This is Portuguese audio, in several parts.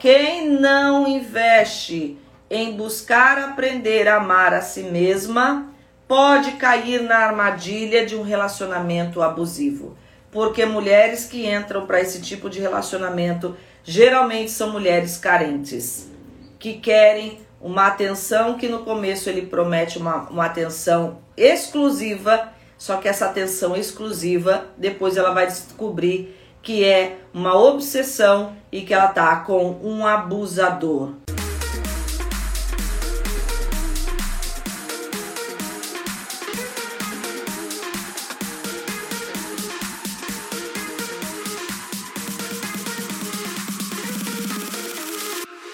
Quem não investe em buscar aprender a amar a si mesma pode cair na armadilha de um relacionamento abusivo. Porque mulheres que entram para esse tipo de relacionamento geralmente são mulheres carentes, que querem uma atenção que no começo ele promete uma, uma atenção exclusiva, só que essa atenção exclusiva depois ela vai descobrir que é uma obsessão e que ela tá com um abusador.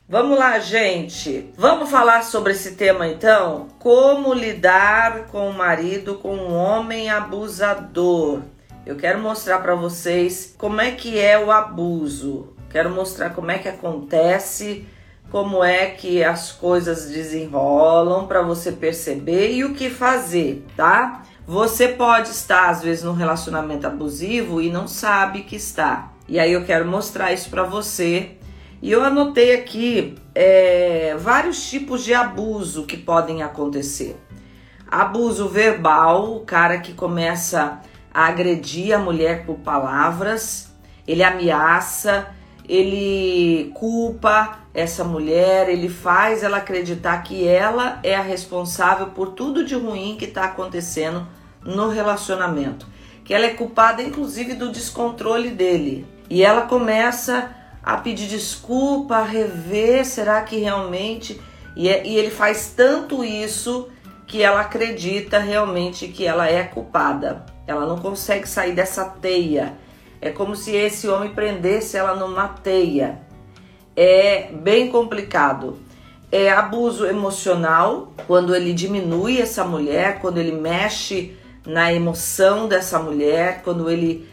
Vamos lá, gente. Vamos falar sobre esse tema então? Como lidar com o marido, com um homem abusador. Eu quero mostrar para vocês como é que é o abuso. Quero mostrar como é que acontece, como é que as coisas desenrolam para você perceber e o que fazer, tá? Você pode estar às vezes num relacionamento abusivo e não sabe que está. E aí eu quero mostrar isso para você. E eu anotei aqui é, vários tipos de abuso que podem acontecer. Abuso verbal, o cara que começa a agredir a mulher por palavras, ele ameaça, ele culpa essa mulher, ele faz ela acreditar que ela é a responsável por tudo de ruim que está acontecendo no relacionamento, que ela é culpada inclusive do descontrole dele. E ela começa a pedir desculpa, a rever, será que realmente. E, é, e ele faz tanto isso que ela acredita realmente que ela é culpada. Ela não consegue sair dessa teia. É como se esse homem prendesse ela numa teia. É bem complicado. É abuso emocional, quando ele diminui essa mulher, quando ele mexe na emoção dessa mulher, quando ele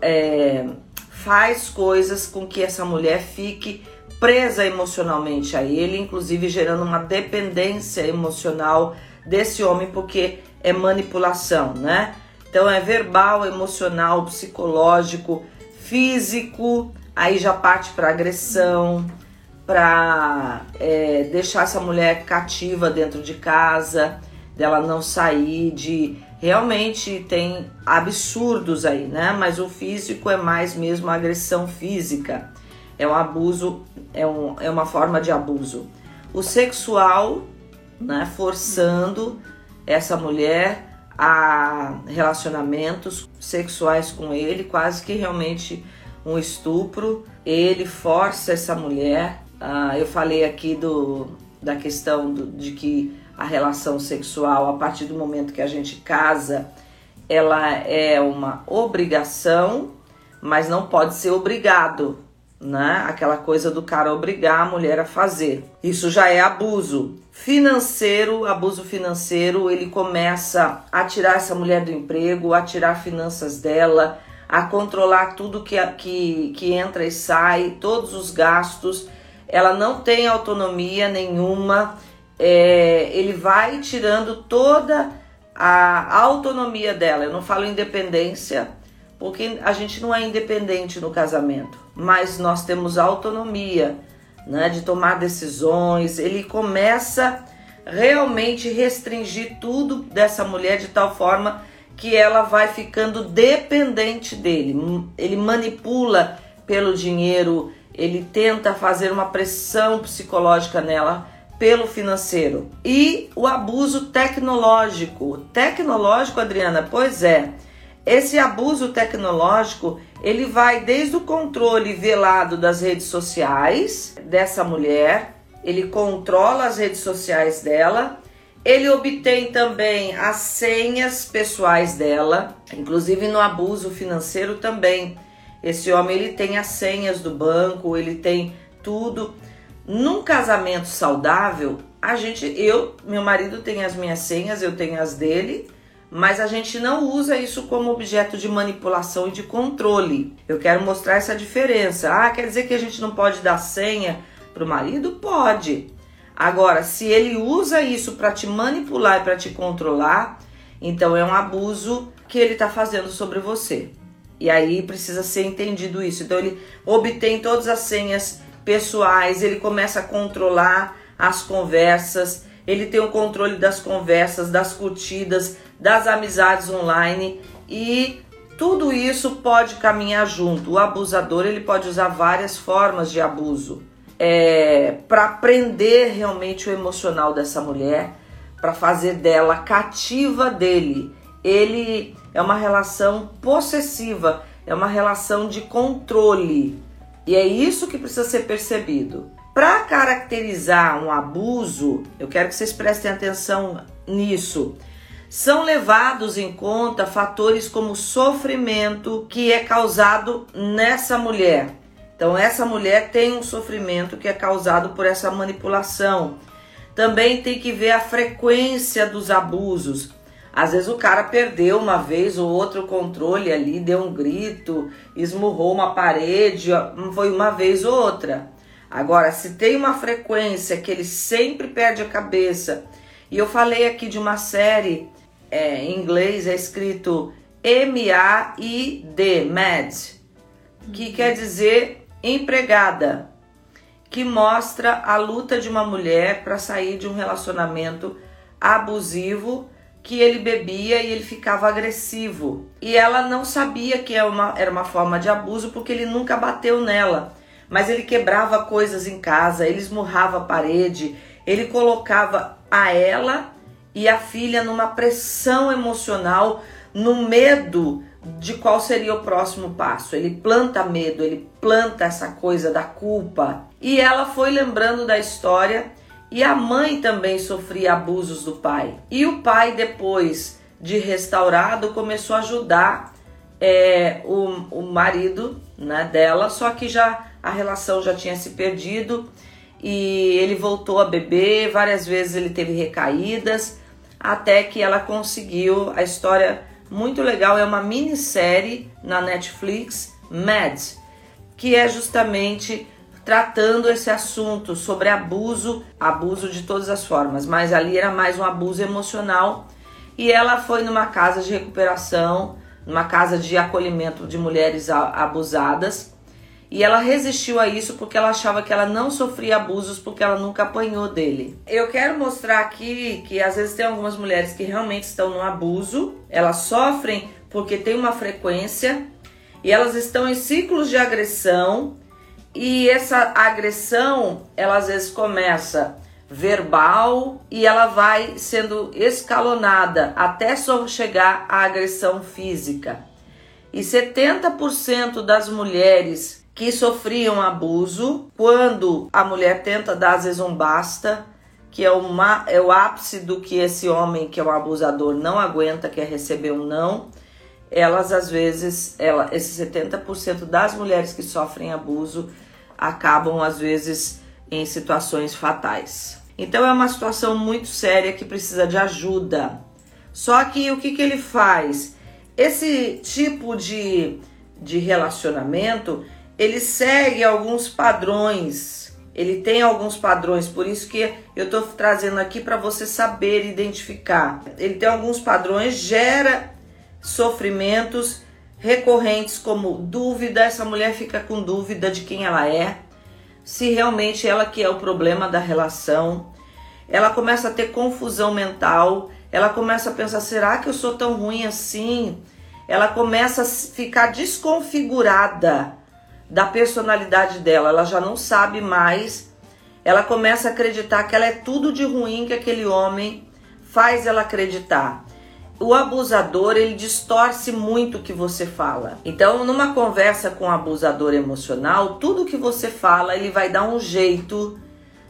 é, faz coisas com que essa mulher fique presa emocionalmente a ele, inclusive gerando uma dependência emocional desse homem, porque é manipulação, né? Então é verbal, emocional, psicológico, físico, aí já parte para agressão, para é, deixar essa mulher cativa dentro de casa, dela não sair, de realmente tem absurdos aí, né? Mas o físico é mais mesmo agressão física, é um abuso, é, um, é uma forma de abuso. O sexual, né? Forçando essa mulher a relacionamentos sexuais com ele, quase que realmente um estupro. Ele força essa mulher. Ah, eu falei aqui do, da questão do, de que a relação sexual, a partir do momento que a gente casa, ela é uma obrigação, mas não pode ser obrigado né? Aquela coisa do cara obrigar a mulher a fazer. Isso já é abuso. Financeiro, abuso financeiro, ele começa a tirar essa mulher do emprego, a tirar finanças dela, a controlar tudo que, que, que entra e sai, todos os gastos. Ela não tem autonomia nenhuma, é, ele vai tirando toda a autonomia dela. Eu não falo independência, porque a gente não é independente no casamento mas nós temos autonomia né, de tomar decisões. Ele começa realmente restringir tudo dessa mulher de tal forma que ela vai ficando dependente dele. Ele manipula pelo dinheiro, ele tenta fazer uma pressão psicológica nela pelo financeiro. E o abuso tecnológico. Tecnológico, Adriana, pois é. Esse abuso tecnológico, ele vai desde o controle velado das redes sociais dessa mulher, ele controla as redes sociais dela, ele obtém também as senhas pessoais dela, inclusive no abuso financeiro também. Esse homem ele tem as senhas do banco, ele tem tudo. Num casamento saudável, a gente, eu, meu marido tem as minhas senhas, eu tenho as dele mas a gente não usa isso como objeto de manipulação e de controle. Eu quero mostrar essa diferença. Ah, quer dizer que a gente não pode dar senha para o marido? Pode. Agora, se ele usa isso para te manipular e para te controlar, então é um abuso que ele está fazendo sobre você. E aí precisa ser entendido isso. Então ele obtém todas as senhas pessoais, ele começa a controlar as conversas, ele tem o controle das conversas, das curtidas, das amizades online e tudo isso pode caminhar junto. O abusador ele pode usar várias formas de abuso é, para prender realmente o emocional dessa mulher, para fazer dela cativa dele. Ele é uma relação possessiva, é uma relação de controle. E é isso que precisa ser percebido. Para caracterizar um abuso, eu quero que vocês prestem atenção nisso. São levados em conta fatores como sofrimento que é causado nessa mulher. Então, essa mulher tem um sofrimento que é causado por essa manipulação. Também tem que ver a frequência dos abusos. Às vezes o cara perdeu uma vez ou outro controle ali, deu um grito, esmurrou uma parede, foi uma vez ou outra. Agora, se tem uma frequência que ele sempre perde a cabeça, e eu falei aqui de uma série é, em inglês, é escrito M-A-I-D, MAD, que uhum. quer dizer empregada, que mostra a luta de uma mulher para sair de um relacionamento abusivo que ele bebia e ele ficava agressivo. E ela não sabia que era uma, era uma forma de abuso porque ele nunca bateu nela. Mas ele quebrava coisas em casa, ele esmurrava a parede, ele colocava a ela e a filha numa pressão emocional, no medo de qual seria o próximo passo. Ele planta medo, ele planta essa coisa da culpa. E ela foi lembrando da história e a mãe também sofria abusos do pai. E o pai, depois de restaurado, começou a ajudar é, o, o marido né, dela, só que já a relação já tinha se perdido e ele voltou a beber. Várias vezes ele teve recaídas, até que ela conseguiu. A história muito legal é uma minissérie na Netflix, Mad, que é justamente tratando esse assunto sobre abuso, abuso de todas as formas, mas ali era mais um abuso emocional. E ela foi numa casa de recuperação, numa casa de acolhimento de mulheres abusadas. E ela resistiu a isso porque ela achava que ela não sofria abusos porque ela nunca apanhou dele. Eu quero mostrar aqui que às vezes tem algumas mulheres que realmente estão no abuso, elas sofrem porque tem uma frequência e elas estão em ciclos de agressão e essa agressão, ela às vezes começa verbal e ela vai sendo escalonada até só chegar à agressão física. E 70% das mulheres que sofriam abuso, quando a mulher tenta dar às vezes um basta, que é, uma, é o ápice do que esse homem que é um abusador não aguenta, que é receber um não, elas às vezes, ela, esses 70% das mulheres que sofrem abuso acabam às vezes em situações fatais. Então é uma situação muito séria que precisa de ajuda. Só que o que, que ele faz? Esse tipo de, de relacionamento ele segue alguns padrões. Ele tem alguns padrões, por isso que eu estou trazendo aqui para você saber identificar. Ele tem alguns padrões, gera sofrimentos recorrentes como dúvida, essa mulher fica com dúvida de quem ela é, se realmente ela que é o problema da relação. Ela começa a ter confusão mental, ela começa a pensar: será que eu sou tão ruim assim? Ela começa a ficar desconfigurada da personalidade dela, ela já não sabe mais. Ela começa a acreditar que ela é tudo de ruim que aquele homem faz ela acreditar o abusador ele distorce muito o que você fala. Então, numa conversa com o um abusador emocional, tudo que você fala ele vai dar um jeito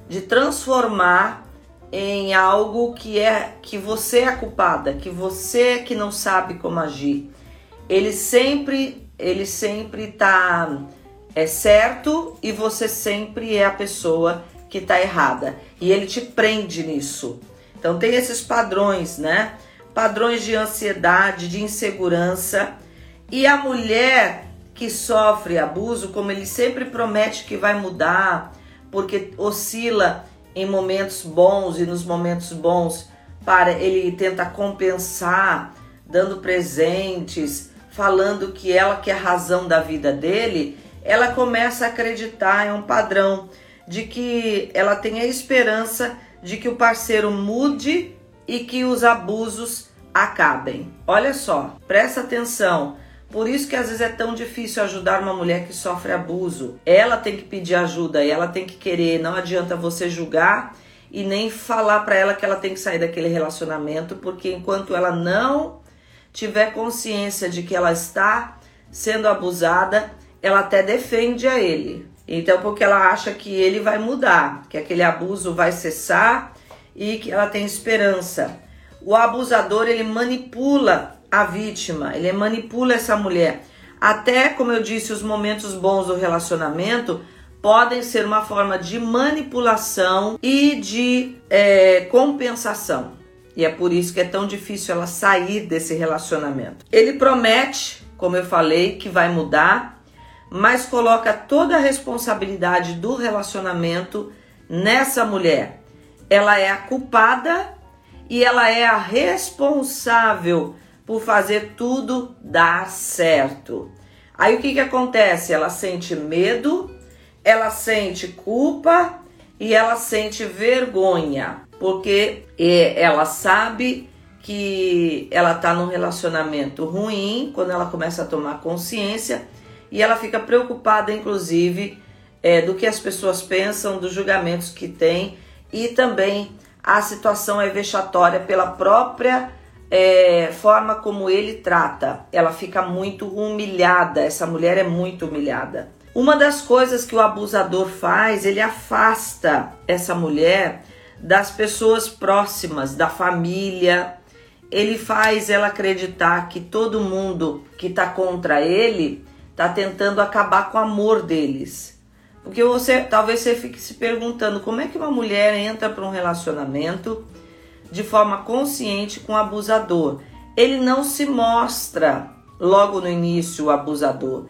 de transformar em algo que é que você é culpada, que você é que não sabe como agir. Ele sempre ele sempre tá é certo e você sempre é a pessoa que tá errada. E ele te prende nisso. Então tem esses padrões, né? padrões de ansiedade, de insegurança. E a mulher que sofre abuso, como ele sempre promete que vai mudar, porque oscila em momentos bons e nos momentos bons, para ele tenta compensar, dando presentes, falando que ela que é a razão da vida dele, ela começa a acreditar, é um padrão de que ela tem a esperança de que o parceiro mude e que os abusos acabem. Olha só, presta atenção. Por isso que às vezes é tão difícil ajudar uma mulher que sofre abuso. Ela tem que pedir ajuda e ela tem que querer. Não adianta você julgar e nem falar para ela que ela tem que sair daquele relacionamento, porque enquanto ela não tiver consciência de que ela está sendo abusada, ela até defende a ele. Então, porque ela acha que ele vai mudar, que aquele abuso vai cessar e que ela tem esperança. O abusador, ele manipula a vítima, ele manipula essa mulher. Até, como eu disse, os momentos bons do relacionamento podem ser uma forma de manipulação e de é, compensação. E é por isso que é tão difícil ela sair desse relacionamento. Ele promete, como eu falei, que vai mudar, mas coloca toda a responsabilidade do relacionamento nessa mulher. Ela é a culpada e ela é a responsável por fazer tudo dar certo. Aí o que, que acontece? Ela sente medo, ela sente culpa e ela sente vergonha porque ela sabe que ela está num relacionamento ruim quando ela começa a tomar consciência e ela fica preocupada, inclusive, é, do que as pessoas pensam, dos julgamentos que tem e também a situação é vexatória pela própria é, forma como ele trata. Ela fica muito humilhada, essa mulher é muito humilhada. Uma das coisas que o abusador faz, ele afasta essa mulher das pessoas próximas, da família. Ele faz ela acreditar que todo mundo que está contra ele está tentando acabar com o amor deles. Porque você talvez você fique se perguntando como é que uma mulher entra para um relacionamento de forma consciente com o abusador. Ele não se mostra logo no início o abusador.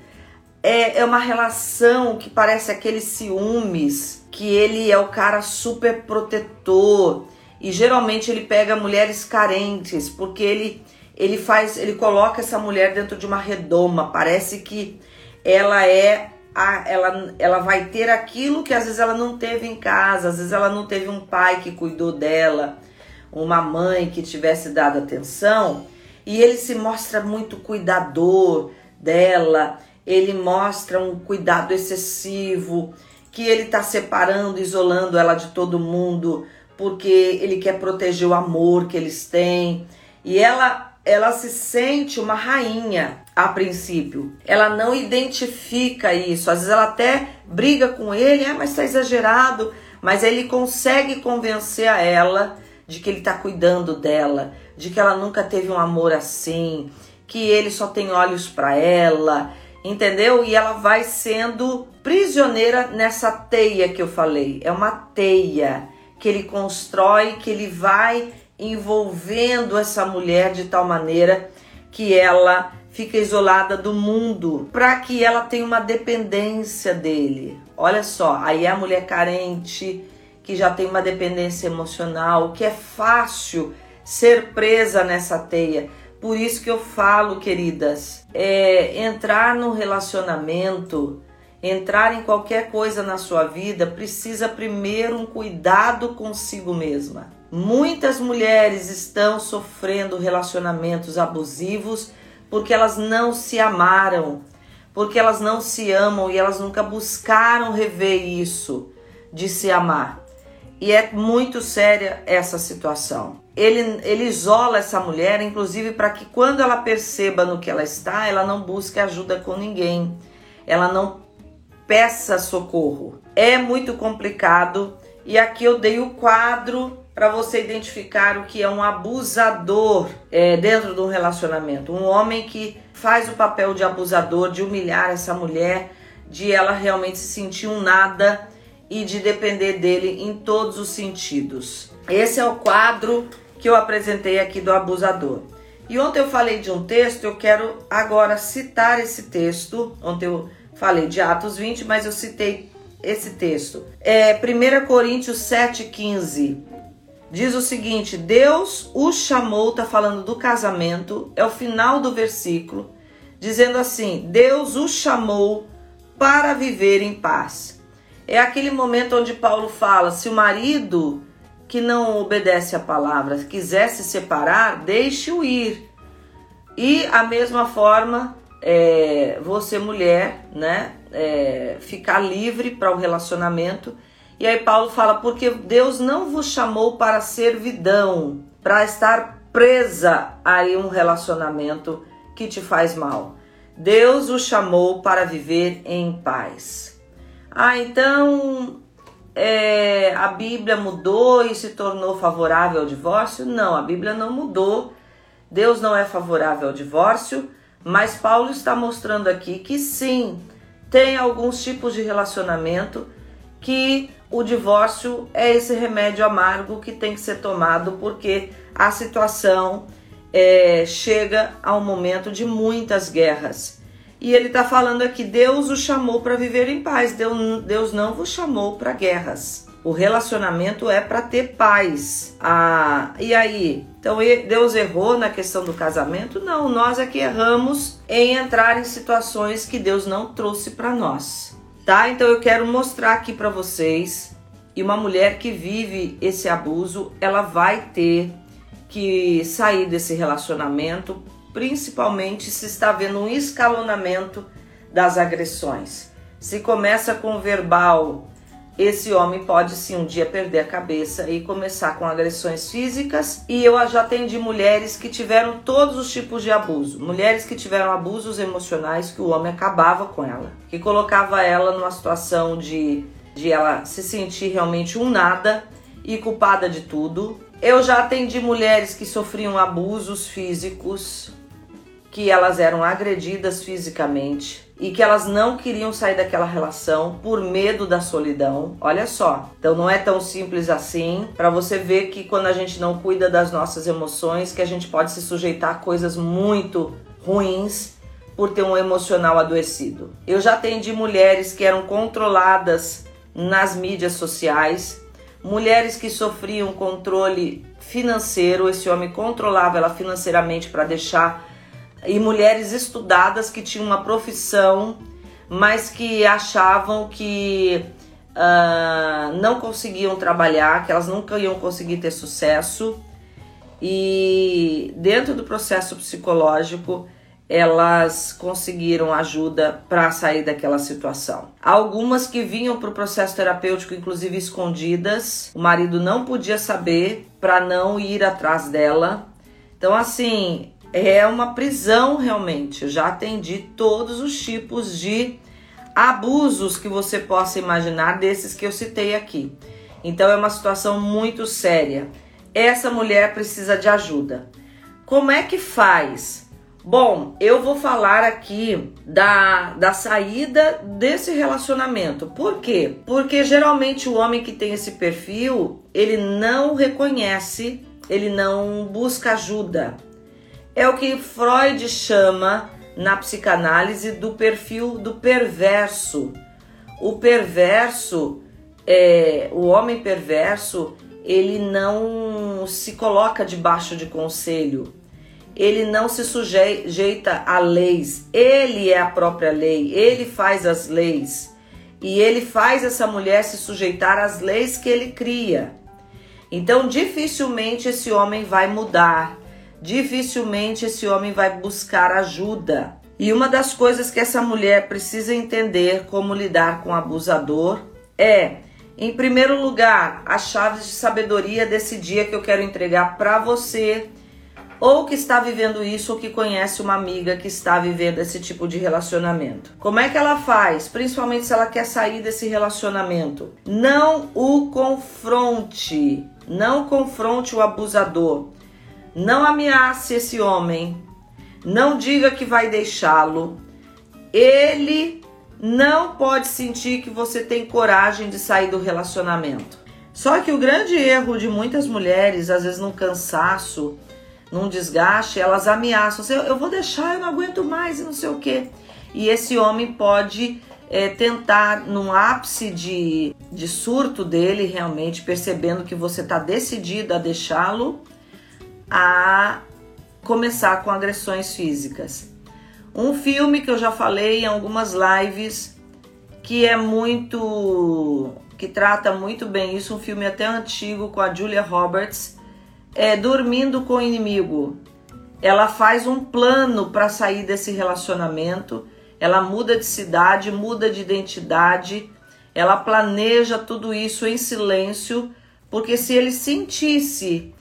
É, é uma relação que parece aqueles ciúmes que ele é o cara super protetor e geralmente ele pega mulheres carentes porque ele ele faz ele coloca essa mulher dentro de uma redoma. Parece que ela é a, ela, ela vai ter aquilo que às vezes ela não teve em casa. Às vezes ela não teve um pai que cuidou dela uma mãe que tivesse dado atenção. E ele se mostra muito cuidador dela. Ele mostra um cuidado excessivo que ele está separando, isolando ela de todo mundo, porque ele quer proteger o amor que eles têm. E ela ela se sente uma rainha a princípio. Ela não identifica isso. Às vezes ela até briga com ele, ah, mas está exagerado. Mas ele consegue convencer a ela de que ele está cuidando dela, de que ela nunca teve um amor assim, que ele só tem olhos para ela, entendeu? E ela vai sendo prisioneira nessa teia que eu falei. É uma teia que ele constrói, que ele vai envolvendo essa mulher de tal maneira que ela fica isolada do mundo, para que ela tenha uma dependência dele. Olha só, aí é a mulher carente, que já tem uma dependência emocional, que é fácil ser presa nessa teia. Por isso que eu falo, queridas, é, entrar no relacionamento, entrar em qualquer coisa na sua vida, precisa primeiro um cuidado consigo mesma. Muitas mulheres estão sofrendo relacionamentos abusivos porque elas não se amaram, porque elas não se amam e elas nunca buscaram rever isso de se amar. E é muito séria essa situação ele, ele isola essa mulher, inclusive para que quando ela perceba no que ela está, ela não busque ajuda com ninguém, ela não peça socorro. É muito complicado e aqui eu dei o quadro para você identificar o que é um abusador é, dentro de um relacionamento. Um homem que faz o papel de abusador, de humilhar essa mulher, de ela realmente se sentir um nada e de depender dele em todos os sentidos. Esse é o quadro que eu apresentei aqui do abusador. E ontem eu falei de um texto, eu quero agora citar esse texto. Ontem eu falei de Atos 20, mas eu citei esse texto. É 1 Coríntios 7,15. Diz o seguinte: Deus o chamou, tá falando do casamento, é o final do versículo, dizendo assim: Deus o chamou para viver em paz. É aquele momento onde Paulo fala: se o marido que não obedece a palavra quiser se separar, deixe-o ir. E a mesma forma, é, você mulher, né, é, ficar livre para o relacionamento. E aí Paulo fala: porque Deus não vos chamou para servidão, para estar presa a um relacionamento que te faz mal. Deus o chamou para viver em paz. Ah, então é, a Bíblia mudou e se tornou favorável ao divórcio? Não, a Bíblia não mudou. Deus não é favorável ao divórcio, mas Paulo está mostrando aqui que sim, tem alguns tipos de relacionamento que o divórcio é esse remédio amargo que tem que ser tomado porque a situação é, chega a um momento de muitas guerras. E ele está falando aqui: Deus o chamou para viver em paz, Deus, Deus não vos chamou para guerras. O relacionamento é para ter paz. Ah, e aí? Então Deus errou na questão do casamento? Não, nós é que erramos em entrar em situações que Deus não trouxe para nós. Tá? Então eu quero mostrar aqui para vocês e uma mulher que vive esse abuso, ela vai ter que sair desse relacionamento, principalmente se está vendo um escalonamento das agressões. Se começa com verbal, esse homem pode sim um dia perder a cabeça e começar com agressões físicas. E eu já atendi mulheres que tiveram todos os tipos de abuso. Mulheres que tiveram abusos emocionais que o homem acabava com ela, que colocava ela numa situação de, de ela se sentir realmente um nada e culpada de tudo. Eu já atendi mulheres que sofriam abusos físicos, que elas eram agredidas fisicamente e que elas não queriam sair daquela relação por medo da solidão. Olha só. Então não é tão simples assim para você ver que quando a gente não cuida das nossas emoções, que a gente pode se sujeitar a coisas muito ruins por ter um emocional adoecido. Eu já atendi mulheres que eram controladas nas mídias sociais mulheres que sofriam controle financeiro, esse homem controlava ela financeiramente para deixar, e mulheres estudadas que tinham uma profissão, mas que achavam que uh, não conseguiam trabalhar, que elas nunca iam conseguir ter sucesso. E dentro do processo psicológico, elas conseguiram ajuda para sair daquela situação. Algumas que vinham para o processo terapêutico, inclusive escondidas, o marido não podia saber para não ir atrás dela. Então, assim, é uma prisão realmente. Eu já atendi todos os tipos de abusos que você possa imaginar, desses que eu citei aqui. Então, é uma situação muito séria. Essa mulher precisa de ajuda. Como é que faz? Bom, eu vou falar aqui da, da saída desse relacionamento. Por quê? Porque geralmente o homem que tem esse perfil, ele não reconhece, ele não busca ajuda. É o que Freud chama na psicanálise do perfil do perverso. O perverso, é, o homem perverso, ele não se coloca debaixo de conselho. Ele não se sujeita a leis, ele é a própria lei, ele faz as leis. E ele faz essa mulher se sujeitar às leis que ele cria. Então, dificilmente esse homem vai mudar, dificilmente esse homem vai buscar ajuda. E uma das coisas que essa mulher precisa entender como lidar com o abusador é, em primeiro lugar, as chaves de sabedoria desse dia que eu quero entregar para você ou que está vivendo isso ou que conhece uma amiga que está vivendo esse tipo de relacionamento. Como é que ela faz? Principalmente se ela quer sair desse relacionamento. Não o confronte, não confronte o abusador. Não ameace esse homem. Não diga que vai deixá-lo. Ele não pode sentir que você tem coragem de sair do relacionamento. Só que o grande erro de muitas mulheres, às vezes no cansaço, num desgaste, elas ameaçam, eu, eu vou deixar, eu não aguento mais e não sei o que. E esse homem pode é, tentar, num ápice de, de surto dele, realmente percebendo que você está decidido a deixá-lo, a começar com agressões físicas. Um filme que eu já falei em algumas lives que é muito que trata muito bem isso, um filme até antigo com a Julia Roberts, é Dormindo com o Inimigo. Ela faz um plano para sair desse relacionamento, ela muda de cidade, muda de identidade, ela planeja tudo isso em silêncio, porque se ele sentisse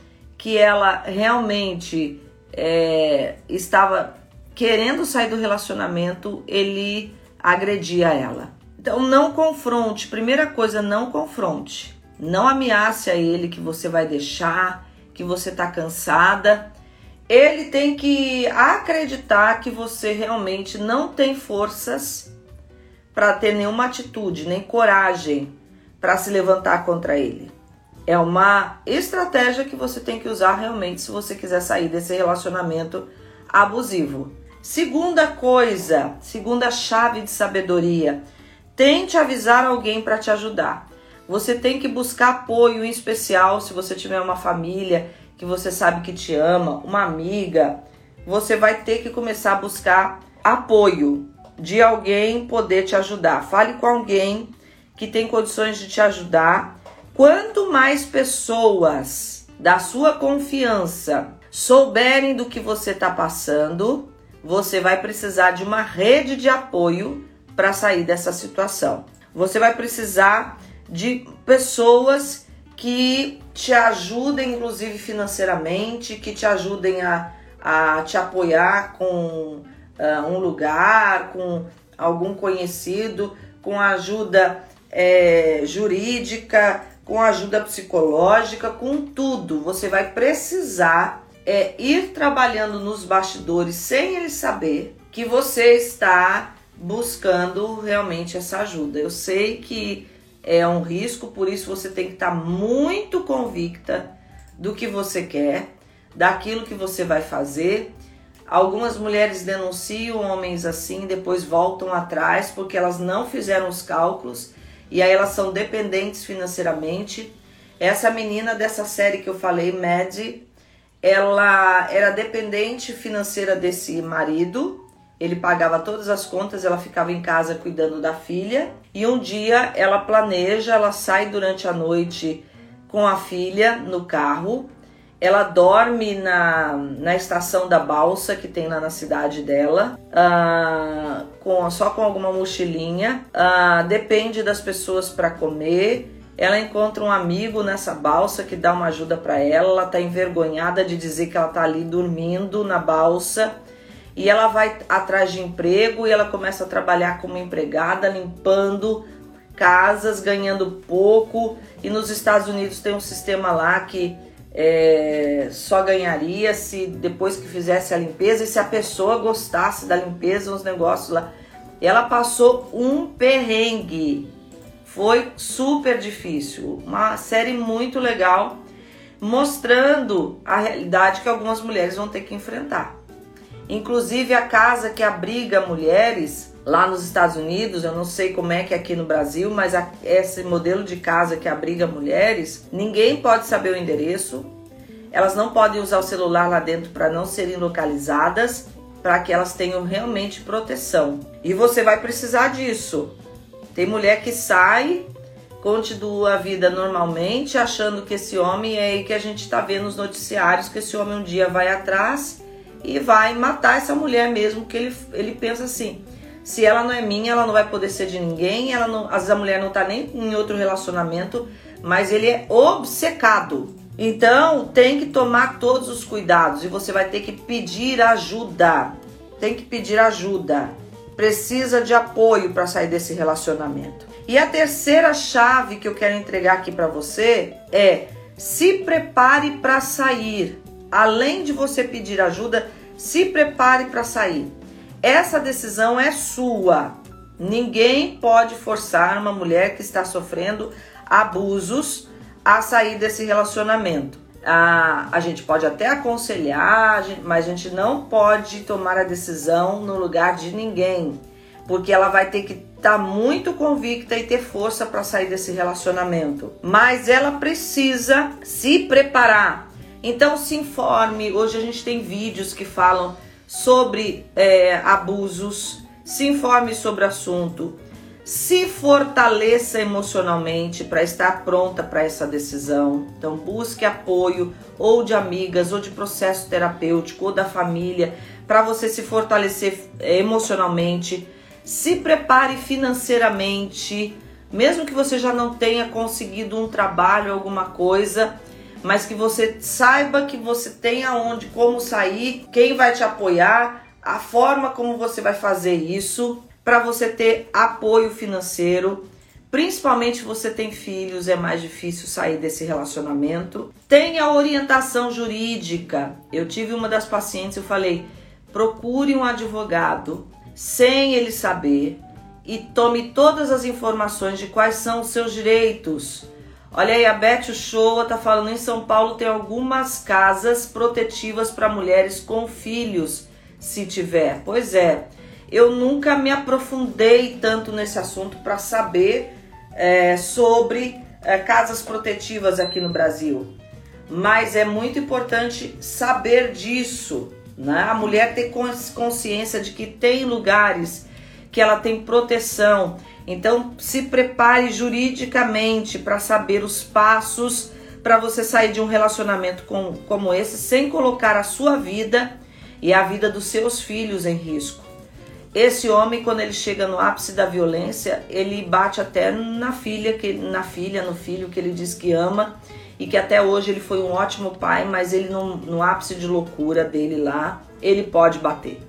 que ela realmente é, estava querendo sair do relacionamento, ele agredia ela. Então não confronte, primeira coisa, não confronte. Não ameace a ele que você vai deixar, que você tá cansada. Ele tem que acreditar que você realmente não tem forças para ter nenhuma atitude, nem coragem para se levantar contra ele. É uma estratégia que você tem que usar realmente se você quiser sair desse relacionamento abusivo. Segunda coisa, segunda chave de sabedoria, Tente avisar alguém para te ajudar. Você tem que buscar apoio em especial se você tiver uma família que você sabe que te ama, uma amiga. Você vai ter que começar a buscar apoio de alguém poder te ajudar. Fale com alguém que tem condições de te ajudar. Quanto mais pessoas da sua confiança souberem do que você está passando, você vai precisar de uma rede de apoio para sair dessa situação. Você vai precisar de pessoas que te ajudem, inclusive financeiramente, que te ajudem a, a te apoiar com uh, um lugar, com algum conhecido, com ajuda é, jurídica, com ajuda psicológica, com tudo. Você vai precisar é, ir trabalhando nos bastidores sem ele saber que você está buscando realmente essa ajuda. Eu sei que é um risco, por isso você tem que estar muito convicta do que você quer, daquilo que você vai fazer. Algumas mulheres denunciam homens assim, depois voltam atrás porque elas não fizeram os cálculos e aí elas são dependentes financeiramente. Essa menina dessa série que eu falei, Mad, ela era dependente financeira desse marido ele pagava todas as contas, ela ficava em casa cuidando da filha. E um dia ela planeja, ela sai durante a noite com a filha no carro. Ela dorme na, na estação da balsa que tem lá na cidade dela, uh, com, só com alguma mochilinha. Uh, depende das pessoas para comer. Ela encontra um amigo nessa balsa que dá uma ajuda para ela. Ela tá envergonhada de dizer que ela tá ali dormindo na balsa e ela vai atrás de emprego e ela começa a trabalhar como empregada, limpando casas, ganhando pouco. E nos Estados Unidos tem um sistema lá que é, só ganharia se depois que fizesse a limpeza e se a pessoa gostasse da limpeza, os negócios lá. Ela passou um perrengue. Foi super difícil. Uma série muito legal, mostrando a realidade que algumas mulheres vão ter que enfrentar. Inclusive a casa que abriga mulheres lá nos Estados Unidos, eu não sei como é que é aqui no Brasil, mas a, esse modelo de casa que abriga mulheres, ninguém pode saber o endereço. Elas não podem usar o celular lá dentro para não serem localizadas, para que elas tenham realmente proteção. E você vai precisar disso. Tem mulher que sai, continua a vida normalmente, achando que esse homem é aí que a gente está vendo nos noticiários que esse homem um dia vai atrás e vai matar essa mulher mesmo, que ele, ele pensa assim, se ela não é minha, ela não vai poder ser de ninguém, ela não, às vezes a mulher não tá nem em outro relacionamento, mas ele é obcecado. Então tem que tomar todos os cuidados e você vai ter que pedir ajuda. Tem que pedir ajuda. Precisa de apoio para sair desse relacionamento. E a terceira chave que eu quero entregar aqui para você é se prepare para sair além de você pedir ajuda, se prepare para sair. Essa decisão é sua. Ninguém pode forçar uma mulher que está sofrendo abusos a sair desse relacionamento. A, a gente pode até aconselhar, mas a gente não pode tomar a decisão no lugar de ninguém, porque ela vai ter que estar tá muito convicta e ter força para sair desse relacionamento. Mas ela precisa se preparar então se informe. Hoje a gente tem vídeos que falam sobre é, abusos. Se informe sobre o assunto. se fortaleça emocionalmente para estar pronta para essa decisão. Então, busque apoio ou de amigas, ou de processo terapêutico, ou da família, para você se fortalecer eh, emocionalmente. Se prepare financeiramente, mesmo que você já não tenha conseguido um trabalho, alguma coisa, mas que você saiba que você tem aonde, como sair, quem vai te apoiar, a forma como você vai fazer isso para você ter apoio financeiro. Principalmente se você tem filhos, é mais difícil sair desse relacionamento. Tenha orientação jurídica. Eu tive uma das pacientes, eu falei: procure um advogado sem ele saber e tome todas as informações de quais são os seus direitos. Olha aí, a Beth Showa tá falando em São Paulo tem algumas casas protetivas para mulheres com filhos, se tiver. Pois é eu nunca me aprofundei tanto nesse assunto para saber é, sobre é, casas protetivas aqui no Brasil. Mas é muito importante saber disso. Né? A mulher ter consciência de que tem lugares que ela tem proteção. Então, se prepare juridicamente para saber os passos para você sair de um relacionamento com, como esse sem colocar a sua vida e a vida dos seus filhos em risco. Esse homem, quando ele chega no ápice da violência, ele bate até na filha, que, na filha, no filho que ele diz que ama e que até hoje ele foi um ótimo pai, mas ele no, no ápice de loucura dele lá, ele pode bater.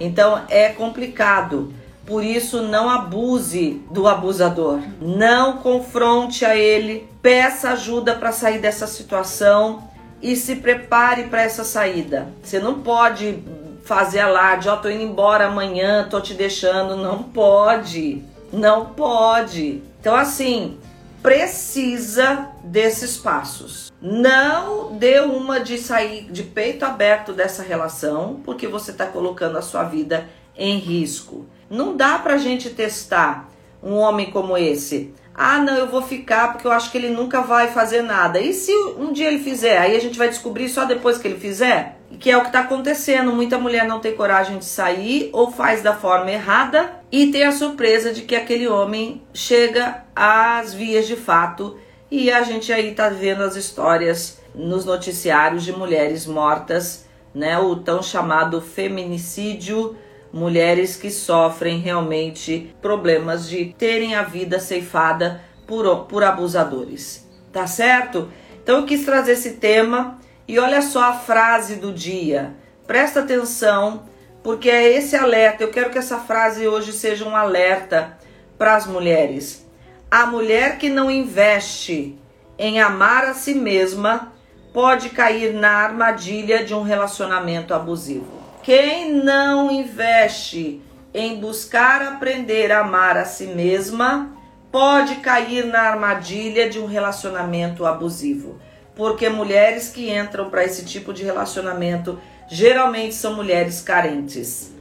Então é complicado. Por isso, não abuse do abusador. Não confronte a ele. Peça ajuda para sair dessa situação e se prepare para essa saída. Você não pode fazer alarde, ó, oh, tô indo embora amanhã, tô te deixando. Não pode, não pode. Então, assim, precisa desses passos. Não dê uma de sair de peito aberto dessa relação, porque você tá colocando a sua vida em risco. Não dá pra gente testar um homem como esse. Ah, não, eu vou ficar porque eu acho que ele nunca vai fazer nada. E se um dia ele fizer? Aí a gente vai descobrir só depois que ele fizer? Que é o que está acontecendo. Muita mulher não tem coragem de sair ou faz da forma errada e tem a surpresa de que aquele homem chega às vias de fato. E a gente aí tá vendo as histórias nos noticiários de mulheres mortas, né? O tão chamado feminicídio mulheres que sofrem realmente problemas de terem a vida ceifada por, por abusadores. Tá certo? Então eu quis trazer esse tema e olha só a frase do dia. Presta atenção, porque é esse alerta. Eu quero que essa frase hoje seja um alerta para as mulheres. A mulher que não investe em amar a si mesma pode cair na armadilha de um relacionamento abusivo. Quem não investe em buscar aprender a amar a si mesma pode cair na armadilha de um relacionamento abusivo. Porque mulheres que entram para esse tipo de relacionamento geralmente são mulheres carentes,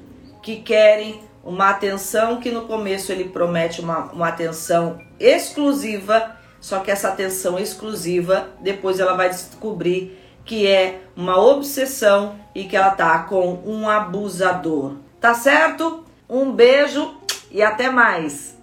que querem uma atenção que no começo ele promete uma, uma atenção exclusiva, só que essa atenção exclusiva depois ela vai descobrir que é uma obsessão e que ela tá com um abusador. Tá certo? Um beijo e até mais.